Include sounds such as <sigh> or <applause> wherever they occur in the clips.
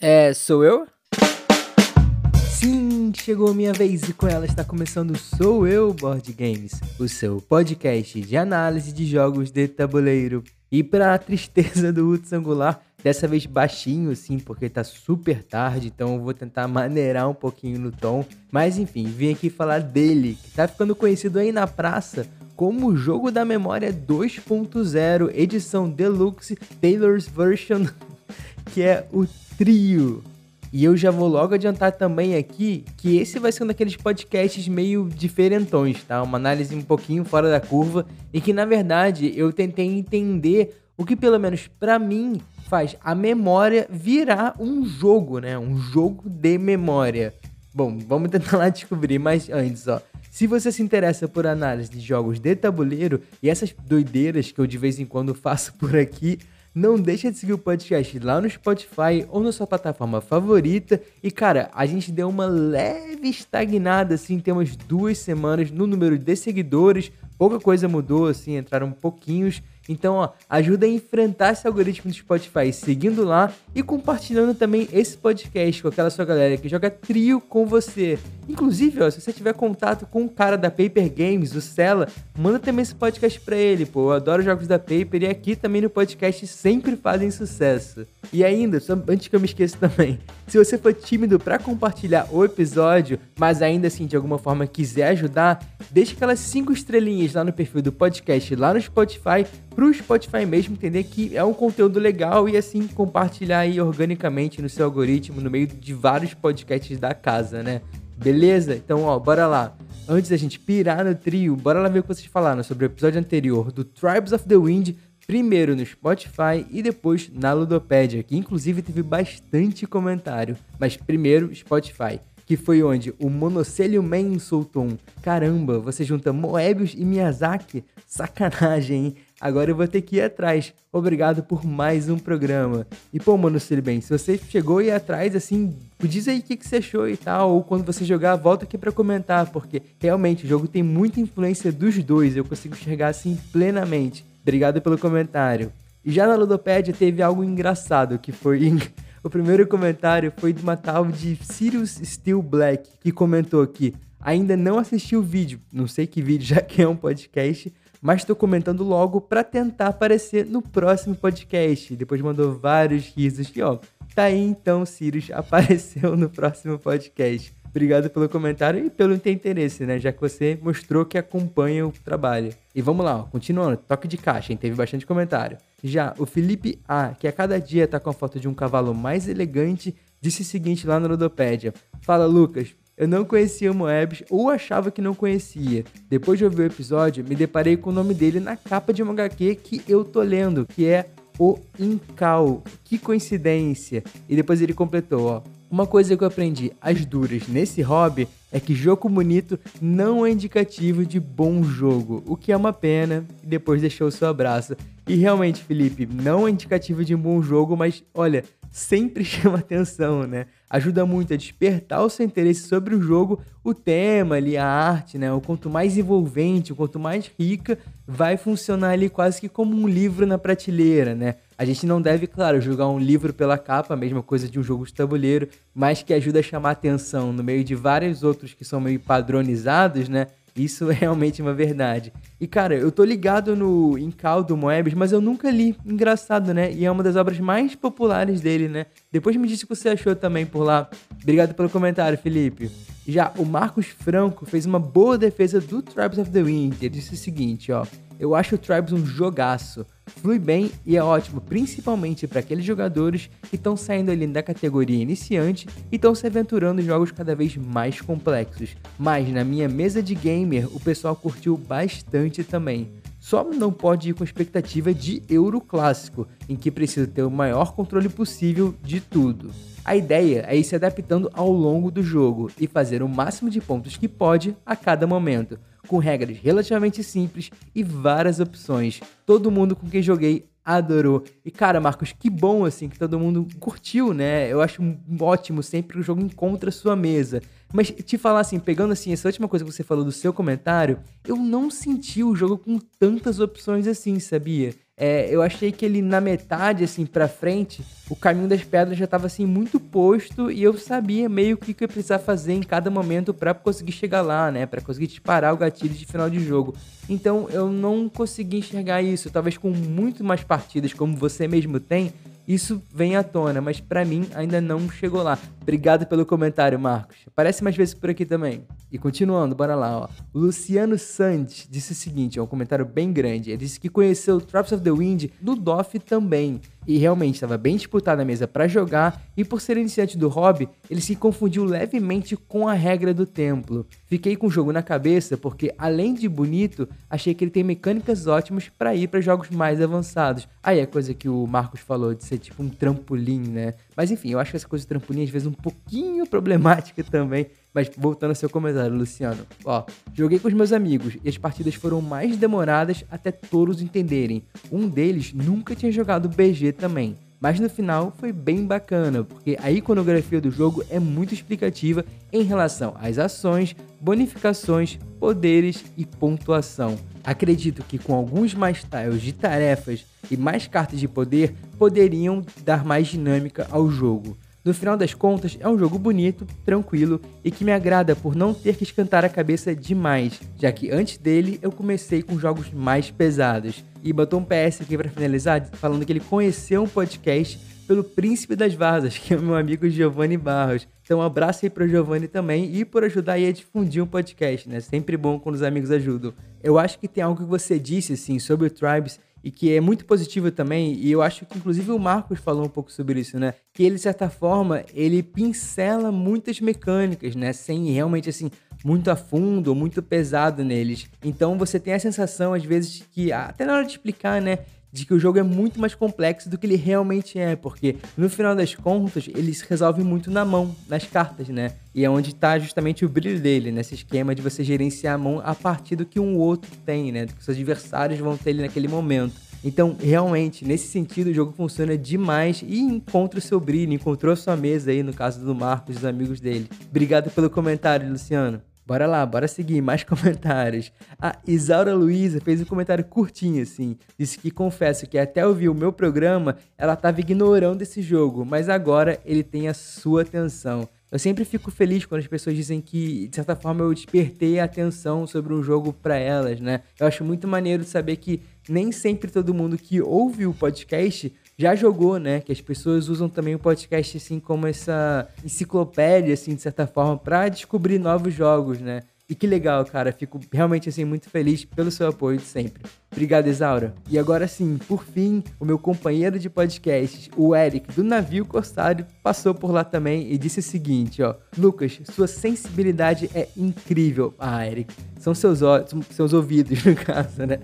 É, sou eu? Sim, chegou a minha vez e com ela está começando Sou Eu Board Games, o seu podcast de análise de jogos de tabuleiro. E para a tristeza do Hudson Angular, dessa vez baixinho assim, porque tá super tarde, então eu vou tentar maneirar um pouquinho no tom. Mas enfim, vim aqui falar dele, que tá ficando conhecido aí na praça como o jogo da memória 2.0, edição deluxe Taylor's Version, que é o Trio. E eu já vou logo adiantar também aqui que esse vai ser um daqueles podcasts meio diferentões, tá? Uma análise um pouquinho fora da curva e que na verdade eu tentei entender o que pelo menos para mim faz a memória virar um jogo, né? Um jogo de memória. Bom, vamos <laughs> tentar lá descobrir, mas antes, ó. Se você se interessa por análise de jogos de tabuleiro e essas doideiras que eu de vez em quando faço por aqui, não deixa de seguir o podcast lá no Spotify ou na sua plataforma favorita. E cara, a gente deu uma leve estagnada assim, tem umas duas semanas no número de seguidores. Pouca coisa mudou, assim, entraram pouquinhos. Então, ó, ajuda a enfrentar esse algoritmo do Spotify seguindo lá e compartilhando também esse podcast com aquela sua galera que joga trio com você. Inclusive, ó, se você tiver contato com o cara da Paper Games, o Cela, manda também esse podcast pra ele, pô. Eu adoro jogos da Paper e aqui também no podcast sempre fazem sucesso. E ainda, antes que eu me esqueça <laughs> também, se você for tímido para compartilhar o episódio, mas ainda assim de alguma forma quiser ajudar, deixa aquelas cinco estrelinhas lá no perfil do podcast lá no Spotify, pro Spotify mesmo entender que é um conteúdo legal e assim compartilhar aí organicamente no seu algoritmo no meio de vários podcasts da casa, né? Beleza? Então, ó, bora lá. Antes da gente pirar no trio, bora lá ver o que vocês falaram sobre o episódio anterior do Tribes of the Wind, primeiro no Spotify e depois na Ludopédia, que inclusive teve bastante comentário. Mas primeiro, Spotify, que foi onde o Monocelio Man soltou um Caramba, você junta Moebius e Miyazaki? Sacanagem, hein? Agora eu vou ter que ir atrás. Obrigado por mais um programa. E pô, se bem, se você chegou aí atrás, assim, diz aí o que, que você achou e tal, ou quando você jogar, volta aqui para comentar, porque realmente o jogo tem muita influência dos dois, eu consigo enxergar assim plenamente. Obrigado pelo comentário. E já na Ludopédia teve algo engraçado, que foi. <laughs> o primeiro comentário foi de uma tal de Sirius Steel Black, que comentou aqui. Ainda não assisti o vídeo, não sei que vídeo, já que é um podcast, mas estou comentando logo para tentar aparecer no próximo podcast. Depois mandou vários risos e ó, tá aí então, Sirius <laughs> apareceu no próximo podcast. Obrigado pelo comentário e pelo interesse, né? Já que você mostrou que acompanha o trabalho. E vamos lá, ó, continuando, toque de caixa, hein? Teve bastante comentário. Já o Felipe A, que a cada dia tá com a foto de um cavalo mais elegante, disse o seguinte lá no Ludopédia. Fala, Lucas, eu não conhecia o Moebius ou achava que não conhecia. Depois de ouvir o episódio, me deparei com o nome dele na capa de uma HQ que eu tô lendo, que é o Incal. Que coincidência! E depois ele completou, ó. Uma coisa que eu aprendi às duras nesse hobby é que jogo bonito não é indicativo de bom jogo, o que é uma pena. E depois deixou o seu abraço. E realmente, Felipe, não é indicativo de um bom jogo, mas olha, sempre <laughs> chama atenção, né? Ajuda muito a despertar o seu interesse sobre o jogo, o tema ali, a arte, né? O quanto mais envolvente, o quanto mais rica, vai funcionar ali quase que como um livro na prateleira, né? A gente não deve, claro, julgar um livro pela capa, a mesma coisa de um jogo de tabuleiro, mas que ajuda a chamar atenção no meio de vários outros que são meio padronizados, né? Isso é realmente uma verdade. E cara, eu tô ligado no Incal do Moebius, mas eu nunca li. Engraçado, né? E é uma das obras mais populares dele, né? Depois me disse o que você achou também por lá. Obrigado pelo comentário, Felipe. Já o Marcos Franco fez uma boa defesa do Tribes of the Wind. Ele disse o seguinte, ó. Eu acho o Tribes um jogaço. Flui bem e é ótimo, principalmente para aqueles jogadores que estão saindo ali da categoria iniciante e estão se aventurando em jogos cada vez mais complexos. Mas na minha mesa de gamer, o pessoal curtiu bastante também. Só não pode ir com expectativa de Euro Clássico, em que precisa ter o maior controle possível de tudo. A ideia é ir se adaptando ao longo do jogo e fazer o máximo de pontos que pode a cada momento, com regras relativamente simples e várias opções. Todo mundo com quem joguei adorou. E cara, Marcos, que bom assim que todo mundo curtiu, né? Eu acho ótimo sempre que o jogo encontra sua mesa. Mas te falar assim, pegando assim essa última coisa que você falou do seu comentário, eu não senti o jogo com tantas opções assim, sabia? É, eu achei que ele na metade, assim, pra frente, o caminho das pedras já tava, assim, muito posto e eu sabia meio que o que eu ia precisar fazer em cada momento para conseguir chegar lá, né? Para conseguir disparar o gatilho de final de jogo. Então eu não consegui enxergar isso. Talvez com muito mais partidas, como você mesmo tem, isso vem à tona, mas para mim ainda não chegou lá. Obrigado pelo comentário, Marcos. Aparece mais vezes por aqui também. E continuando, bora lá, ó. O Luciano Santos disse o seguinte, é um comentário bem grande. Ele disse que conheceu Traps of the Wind no DOF também. E realmente estava bem disputado a mesa para jogar, e por ser iniciante do hobby, ele se confundiu levemente com a regra do templo. Fiquei com o jogo na cabeça porque, além de bonito, achei que ele tem mecânicas ótimas para ir para jogos mais avançados. Aí é coisa que o Marcos falou de ser tipo um trampolim, né? Mas enfim, eu acho que essa coisa de trampolim às vezes um pouquinho problemática também. Mas voltando ao seu comentário, Luciano. Ó, joguei com os meus amigos e as partidas foram mais demoradas até todos entenderem. Um deles nunca tinha jogado BG também. Mas no final foi bem bacana, porque a iconografia do jogo é muito explicativa em relação às ações, bonificações, poderes e pontuação. Acredito que com alguns mais tiles de tarefas e mais cartas de poder poderiam dar mais dinâmica ao jogo. No final das contas, é um jogo bonito, tranquilo e que me agrada por não ter que escantar a cabeça demais, já que antes dele eu comecei com jogos mais pesados. E botou um PS aqui para finalizar, falando que ele conheceu um podcast pelo Príncipe das Vazas, <laughs> que é o meu amigo Giovanni Barros. Então, um abraço aí pro Giovanni também e por ajudar aí a difundir um podcast, né? Sempre bom quando os amigos ajudam. Eu acho que tem algo que você disse, assim, sobre o Tribes e que é muito positivo também, e eu acho que inclusive o Marcos falou um pouco sobre isso, né? Que ele, de certa forma, ele pincela muitas mecânicas, né? Sem realmente, assim, muito a fundo muito pesado neles. Então você tem a sensação, às vezes, que até na hora de explicar, né? De que o jogo é muito mais complexo do que ele realmente é, porque no final das contas ele se resolve muito na mão, nas cartas, né? E é onde está justamente o brilho dele, nesse esquema de você gerenciar a mão a partir do que um outro tem, né? Do que seus adversários vão ter ali naquele momento. Então, realmente, nesse sentido, o jogo funciona demais e encontra o seu brilho, encontrou a sua mesa aí, no caso do Marcos e dos amigos dele. Obrigado pelo comentário, Luciano. Bora lá, bora seguir, mais <laughs> comentários. A Isaura Luiza fez um comentário curtinho assim. Disse que confesso que até ouvir o meu programa, ela estava ignorando esse jogo, mas agora ele tem a sua atenção. Eu sempre fico feliz quando as pessoas dizem que, de certa forma, eu despertei a atenção sobre um jogo para elas, né? Eu acho muito maneiro saber que nem sempre todo mundo que ouve o podcast já jogou, né? Que as pessoas usam também o podcast assim como essa enciclopédia, assim, de certa forma, para descobrir novos jogos, né? E que legal, cara. Fico realmente assim muito feliz pelo seu apoio de sempre. Obrigado, Isaura. E agora sim, por fim, o meu companheiro de podcasts, o Eric, do Navio Corsário, passou por lá também e disse o seguinte, ó. Lucas, sua sensibilidade é incrível. Ah, Eric, são seus, seus ouvidos, <laughs> no caso, né?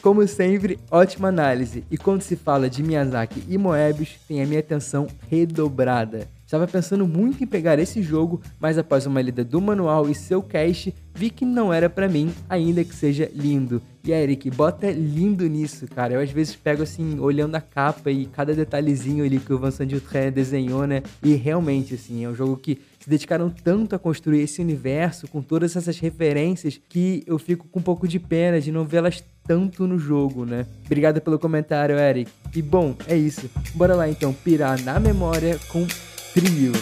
Como sempre, ótima análise. E quando se fala de Miyazaki e Moebius, tem a minha atenção redobrada. Estava pensando muito em pegar esse jogo, mas após uma lida do manual e seu cast, vi que não era para mim, ainda que seja lindo. E Eric, bota lindo nisso, cara. Eu às vezes pego assim, olhando a capa e cada detalhezinho ali que o Vincent Dutré desenhou, né? E realmente, assim, é um jogo que se dedicaram tanto a construir esse universo com todas essas referências que eu fico com um pouco de pena de não vê-las tanto no jogo, né? Obrigado pelo comentário, Eric. E bom, é isso. Bora lá então pirar na memória com Trio.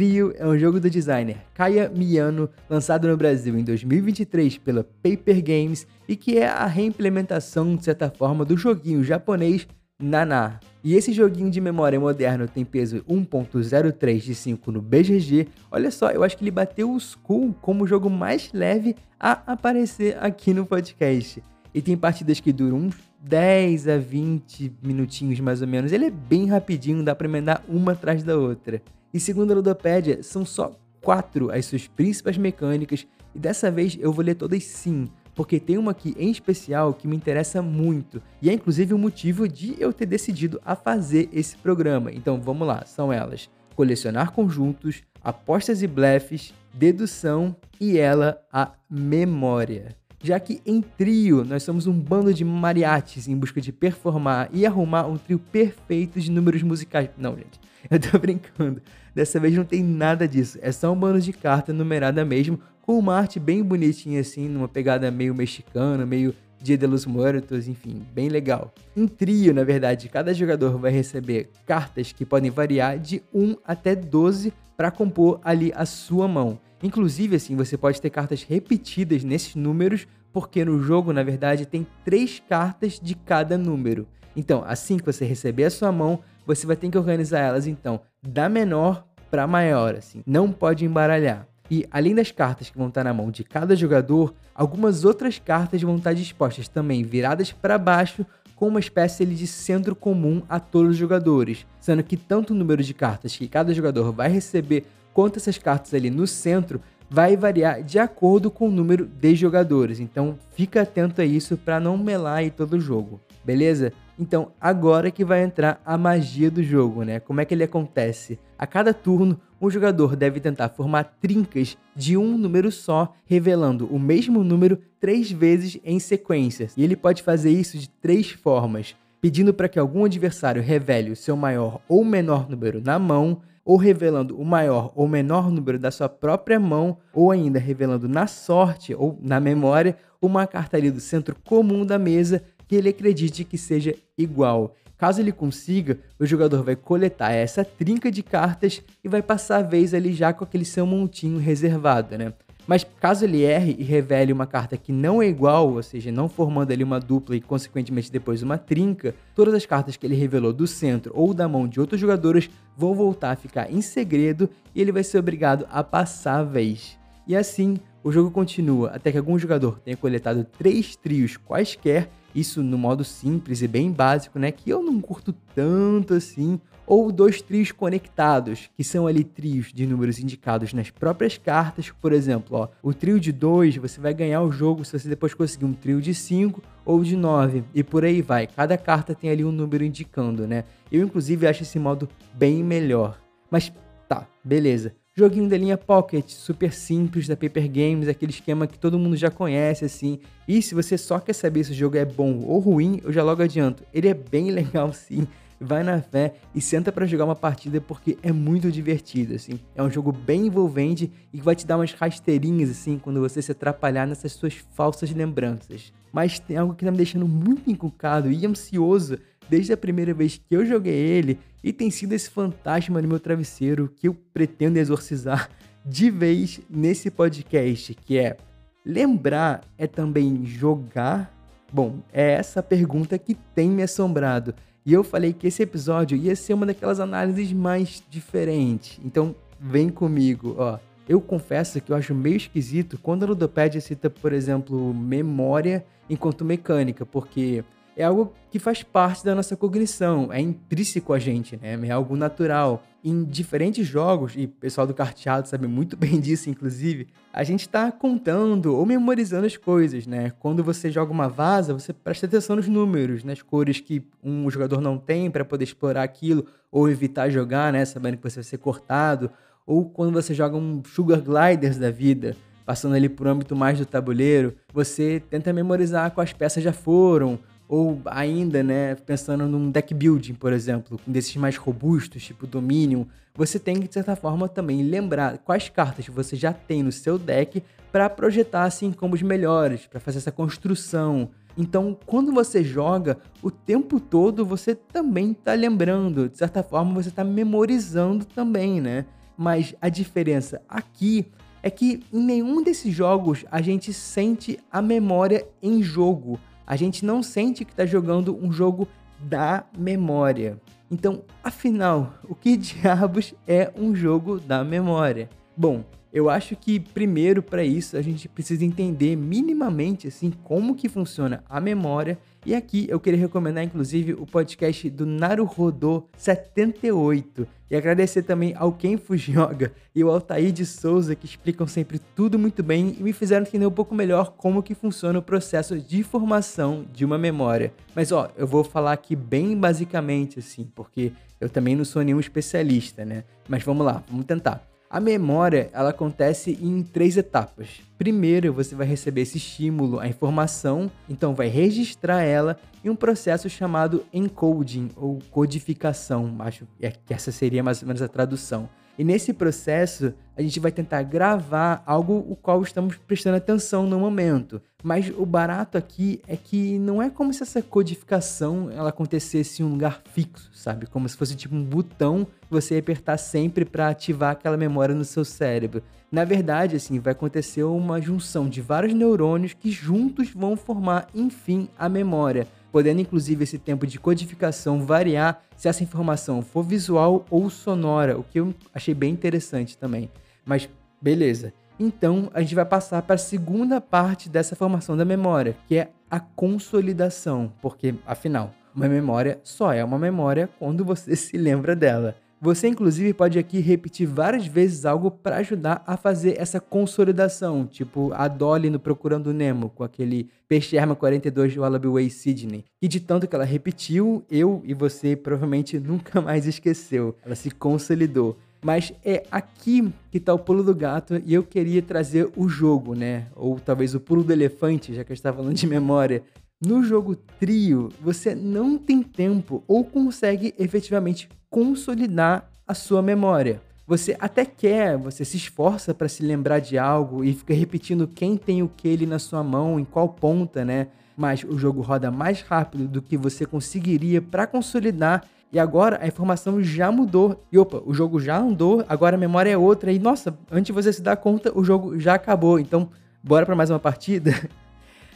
Trio é um jogo do designer Kaya Miyano, lançado no Brasil em 2023 pela Paper Games e que é a reimplementação, de certa forma, do joguinho japonês Naná. E esse joguinho de memória moderno tem peso 1.03 de 5 no BGG. Olha só, eu acho que ele bateu o Skull como o jogo mais leve a aparecer aqui no podcast. E tem partidas que duram uns 10 a 20 minutinhos mais ou menos. Ele é bem rapidinho, dá para emendar uma atrás da outra. E segundo a Ludopédia, são só quatro as suas principais mecânicas, e dessa vez eu vou ler todas sim, porque tem uma aqui em especial que me interessa muito, e é inclusive o motivo de eu ter decidido a fazer esse programa. Então vamos lá, são elas: colecionar conjuntos, apostas e blefs, dedução e ela a memória. Já que em trio nós somos um bando de mariachis em busca de performar e arrumar um trio perfeito de números musicais. Não, gente, <laughs> eu tô brincando. Dessa vez não tem nada disso, é só um bando de carta numerada mesmo, com uma arte bem bonitinha assim, numa pegada meio mexicana, meio Dia de los Muertos, enfim, bem legal. Em trio, na verdade, cada jogador vai receber cartas que podem variar de 1 até 12 para compor ali a sua mão. Inclusive, assim, você pode ter cartas repetidas nesses números, porque no jogo, na verdade, tem três cartas de cada número. Então, assim que você receber a sua mão, você vai ter que organizar elas, então, da menor para maior, assim. Não pode embaralhar. E além das cartas que vão estar na mão de cada jogador, algumas outras cartas vão estar dispostas também viradas para baixo com uma espécie de centro comum a todos os jogadores, sendo que tanto o número de cartas que cada jogador vai receber quanto essas cartas ali no centro vai variar de acordo com o número de jogadores. Então fica atento a isso para não melar aí todo o jogo, beleza? Então agora que vai entrar a magia do jogo, né? Como é que ele acontece? A cada turno um jogador deve tentar formar trincas de um número só, revelando o mesmo número três vezes em sequência. E ele pode fazer isso de três formas: pedindo para que algum adversário revele o seu maior ou menor número na mão, ou revelando o maior ou menor número da sua própria mão, ou ainda revelando na sorte ou na memória uma carta ali do centro comum da mesa que ele acredite que seja igual. Caso ele consiga, o jogador vai coletar essa trinca de cartas e vai passar a vez ali já com aquele seu montinho reservado, né? Mas caso ele erre e revele uma carta que não é igual, ou seja, não formando ali uma dupla e consequentemente depois uma trinca, todas as cartas que ele revelou do centro ou da mão de outros jogadores vão voltar a ficar em segredo e ele vai ser obrigado a passar a vez. E assim, o jogo continua até que algum jogador tenha coletado três trios quaisquer isso no modo simples e bem básico, né? Que eu não curto tanto assim. Ou dois trios conectados, que são ali trios de números indicados nas próprias cartas. Por exemplo, ó, o trio de 2 você vai ganhar o jogo se você depois conseguir um trio de 5 ou de 9. E por aí vai. Cada carta tem ali um número indicando, né? Eu, inclusive, acho esse modo bem melhor. Mas tá, beleza. Joguinho da linha Pocket, super simples da Paper Games, aquele esquema que todo mundo já conhece assim. E se você só quer saber se o jogo é bom ou ruim, eu já logo adianto, ele é bem <laughs> legal sim. Vai na fé e senta para jogar uma partida porque é muito divertido assim. É um jogo bem envolvente e que vai te dar umas rasteirinhas assim quando você se atrapalhar nessas suas falsas lembranças. Mas tem algo que tá me deixando muito encucado e ansioso desde a primeira vez que eu joguei ele e tem sido esse fantasma no meu travesseiro que eu pretendo exorcizar de vez nesse podcast, que é lembrar é também jogar? Bom, é essa pergunta que tem me assombrado. E eu falei que esse episódio ia ser uma daquelas análises mais diferentes. Então, vem comigo, ó. Eu confesso que eu acho meio esquisito quando a Ludopédia cita, por exemplo, memória enquanto mecânica, porque é algo que faz parte da nossa cognição, é intrínseco a gente, né? É algo natural. Em diferentes jogos, e o pessoal do carteado sabe muito <laughs> bem disso, inclusive, a gente está contando ou memorizando as coisas, né? Quando você joga uma vaza, você presta atenção nos números, nas cores que um jogador não tem para poder explorar aquilo ou evitar jogar, né? Sabendo que você vai ser cortado. Ou quando você joga um Sugar Gliders da vida, passando ali por âmbito mais do tabuleiro, você tenta memorizar quais peças já foram, ou ainda, né, pensando num deck building, por exemplo, desses mais robustos, tipo Dominion, você tem que, de certa forma, também lembrar quais cartas você já tem no seu deck para projetar assim como os melhores, para fazer essa construção. Então, quando você joga, o tempo todo você também está lembrando, de certa forma você está memorizando também, né? Mas a diferença aqui é que em nenhum desses jogos a gente sente a memória em jogo a gente não sente que está jogando um jogo da memória. Então, afinal, o que <laughs> diabos é um jogo da memória? Bom, eu acho que primeiro para isso a gente precisa entender minimamente assim como que funciona a memória. E aqui eu queria recomendar inclusive o podcast do Naruhodô 78 e agradecer também ao Ken Fujioga e ao Altair de Souza que explicam sempre tudo muito bem e me fizeram entender um pouco melhor como que funciona o processo de formação de uma memória. Mas ó, eu vou falar aqui bem basicamente assim, porque eu também não sou nenhum especialista, né? Mas vamos lá, vamos tentar. A memória, ela acontece em três etapas. Primeiro, você vai receber esse estímulo, a informação, então vai registrar ela em um processo chamado encoding ou codificação, acho que essa seria mais ou menos a tradução. E nesse processo, a gente vai tentar gravar algo o qual estamos prestando atenção no momento. Mas o barato aqui é que não é como se essa codificação ela acontecesse em um lugar fixo, sabe? Como se fosse tipo um botão que você apertar sempre para ativar aquela memória no seu cérebro. Na verdade, assim, vai acontecer uma junção de vários neurônios que juntos vão formar, enfim, a memória podendo inclusive esse tempo de codificação variar se essa informação for visual ou sonora, o que eu achei bem interessante também. Mas beleza. Então a gente vai passar para a segunda parte dessa formação da memória, que é a consolidação, porque afinal, uma memória só é uma memória quando você <laughs> se lembra dela. Você, inclusive, pode aqui repetir várias vezes algo para ajudar a fazer essa consolidação, tipo a Dolly no Procurando Nemo, com aquele peixe arma 42 de Wallaby Way Sydney. E de tanto que ela repetiu, eu e você provavelmente <laughs> nunca mais esqueceu. Ela se consolidou. Mas é aqui que está o pulo do gato e eu queria trazer o jogo, né? Ou talvez o pulo do elefante, já que eu estava falando de memória. No jogo trio, você não tem tempo ou consegue efetivamente consolidar a sua memória. Você até quer, você se esforça para se lembrar de algo e fica repetindo quem tem o que ali na sua mão, em qual ponta, né? Mas o jogo roda mais rápido do que você conseguiria para consolidar e agora a informação já mudou. E opa, o jogo já andou, agora a memória é outra. E nossa, antes de você se dar conta, o jogo já acabou. Então, bora para mais uma partida? <laughs>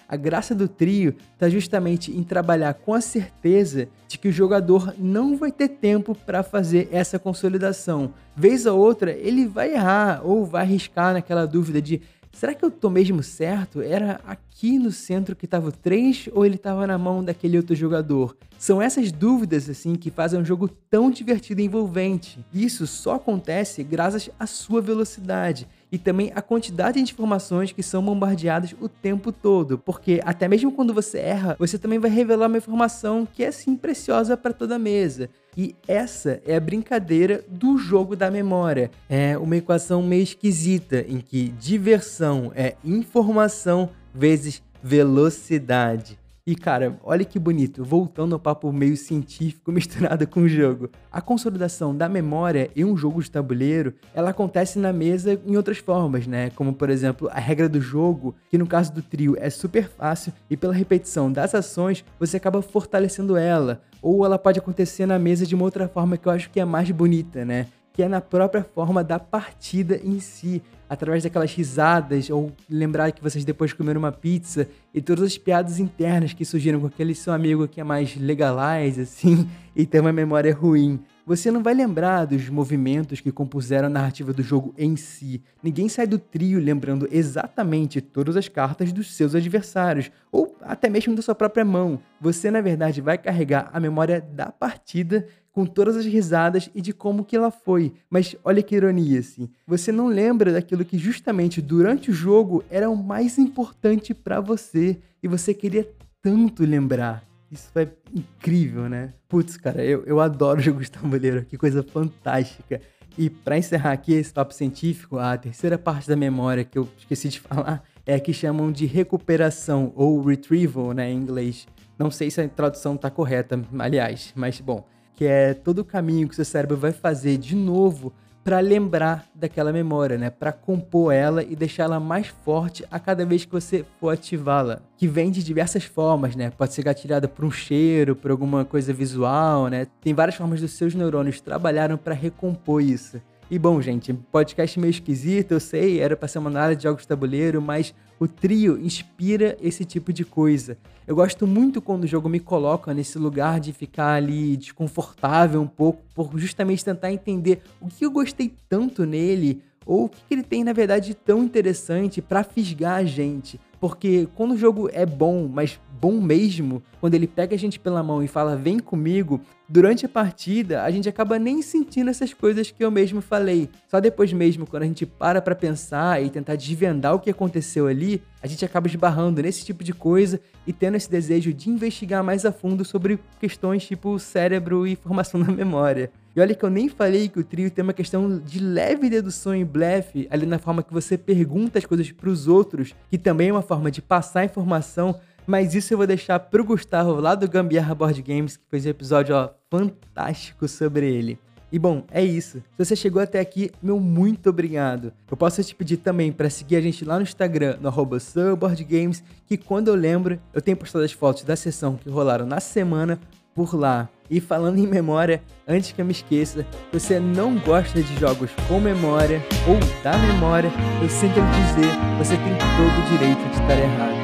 A graça do trio está justamente em trabalhar com a certeza de que o jogador não vai ter tempo para fazer essa consolidação. Vez ou outra, ele vai errar ou vai arriscar naquela dúvida de será que eu tô mesmo certo? Era aqui no centro que estava o 3 ou ele estava na mão daquele outro jogador? São essas dúvidas assim que fazem um jogo tão divertido e envolvente. Isso só acontece graças à sua velocidade e também a quantidade de informações que são bombardeadas o tempo todo, porque até mesmo quando você erra, você também vai revelar uma informação que é assim preciosa para toda a mesa. E essa é a brincadeira do jogo da memória. É uma equação meio esquisita em que diversão é informação vezes velocidade. E cara, olha que bonito, voltando ao papo meio científico <laughs> misturado com o jogo. A consolidação da memória em um jogo de tabuleiro, ela acontece na mesa em outras formas, né? Como por exemplo, a regra do jogo, que no caso do trio é super fácil e pela repetição das ações, você acaba fortalecendo ela. Ou ela pode acontecer na mesa de uma outra forma que eu acho que é mais bonita, né? Que é na própria forma da partida em si, através daquelas risadas ou lembrar que vocês depois comeram uma pizza e todas as piadas internas que surgiram com aquele seu amigo que é mais legalize assim <laughs> e tem uma memória ruim. Você não vai lembrar dos movimentos que compuseram a narrativa do jogo em si. Ninguém sai do trio lembrando exatamente todas as cartas dos seus adversários, ou até mesmo da sua própria mão. Você, na verdade, vai carregar a memória da partida com todas as risadas e de como que ela foi. Mas olha que ironia, assim. Você não lembra daquilo que justamente durante o jogo era o mais importante para você e você queria tanto lembrar. Isso é incrível, né? Putz, cara, eu, eu adoro <laughs> jogos de tabuleiro, que coisa fantástica. E para encerrar aqui esse papo científico, a terceira parte da memória que eu esqueci de <laughs> falar é a que chamam de recuperação ou retrieval, né, em inglês. Não sei se a tradução está correta, aliás, mas bom, que é todo o caminho que seu cérebro vai fazer de novo para lembrar daquela memória, né? Para compor ela e deixá-la mais forte a cada vez que você for ativá-la. Que vem de diversas formas, né? Pode ser gatilhada por um cheiro, por alguma coisa visual, né? Tem várias formas dos seus neurônios trabalharam para recompor isso. E bom, gente, podcast meio esquisito, eu sei, era para ser uma análise de jogos de tabuleiro, mas o trio inspira esse tipo de coisa. Eu gosto muito quando o jogo me coloca nesse lugar de ficar ali desconfortável um pouco, por justamente tentar entender o que eu gostei tanto nele, ou o que ele tem na verdade tão interessante para fisgar a gente. Porque quando o jogo é bom, mas bom mesmo, quando ele pega a gente pela mão e fala vem comigo, durante a partida a gente acaba nem sentindo essas coisas que eu mesmo falei. Só depois mesmo, quando a gente para pra pensar e tentar desvendar o que aconteceu ali, a gente acaba esbarrando nesse tipo de coisa e tendo esse desejo de investigar mais a fundo sobre questões tipo cérebro e formação <laughs> da memória. E olha que eu nem falei que o trio tem uma questão de leve dedução e blefe ali na forma que você pergunta as coisas para os outros, que também é uma forma de passar informação mas isso eu vou deixar pro Gustavo lá do Gambiarra Board Games, que fez um episódio ó, fantástico sobre ele. E bom, é isso. Se você chegou até aqui, meu muito obrigado. Eu posso te pedir também para seguir a gente lá no Instagram, no arroba Games, que quando eu lembro, eu tenho postado as fotos da sessão que rolaram na semana por lá. E falando em memória, antes que eu me esqueça, se você não gosta de jogos com memória ou da memória, eu sinto lhe dizer, você tem todo o direito de estar errado.